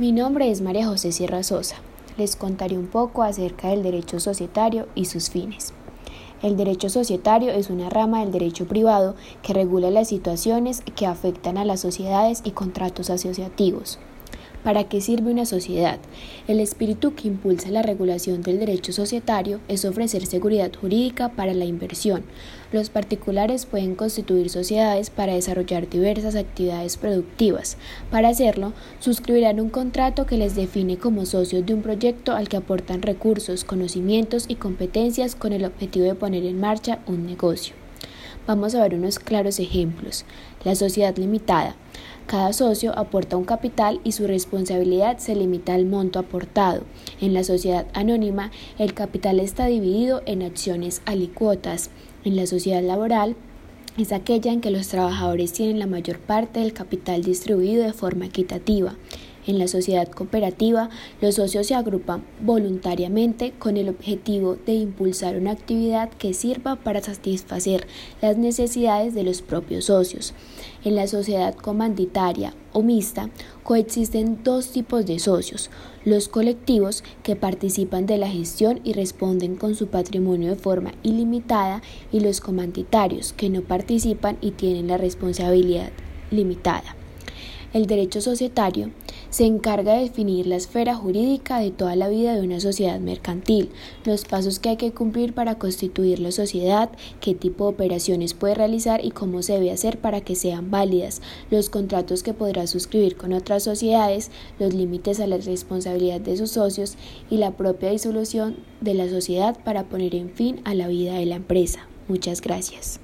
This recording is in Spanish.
Mi nombre es María José Sierra Sosa. Les contaré un poco acerca del derecho societario y sus fines. El derecho societario es una rama del derecho privado que regula las situaciones que afectan a las sociedades y contratos asociativos. ¿Para qué sirve una sociedad? El espíritu que impulsa la regulación del derecho societario es ofrecer seguridad jurídica para la inversión. Los particulares pueden constituir sociedades para desarrollar diversas actividades productivas. Para hacerlo, suscribirán un contrato que les define como socios de un proyecto al que aportan recursos, conocimientos y competencias con el objetivo de poner en marcha un negocio. Vamos a ver unos claros ejemplos. La sociedad limitada. Cada socio aporta un capital y su responsabilidad se limita al monto aportado. En la sociedad anónima, el capital está dividido en acciones alicuotas. En la sociedad laboral, es aquella en que los trabajadores tienen la mayor parte del capital distribuido de forma equitativa. En la sociedad cooperativa, los socios se agrupan voluntariamente con el objetivo de impulsar una actividad que sirva para satisfacer las necesidades de los propios socios. En la sociedad comanditaria o mixta coexisten dos tipos de socios, los colectivos que participan de la gestión y responden con su patrimonio de forma ilimitada y los comanditarios que no participan y tienen la responsabilidad limitada. El derecho societario se encarga de definir la esfera jurídica de toda la vida de una sociedad mercantil, los pasos que hay que cumplir para constituir la sociedad, qué tipo de operaciones puede realizar y cómo se debe hacer para que sean válidas, los contratos que podrá suscribir con otras sociedades, los límites a la responsabilidad de sus socios y la propia disolución de la sociedad para poner en fin a la vida de la empresa. Muchas gracias.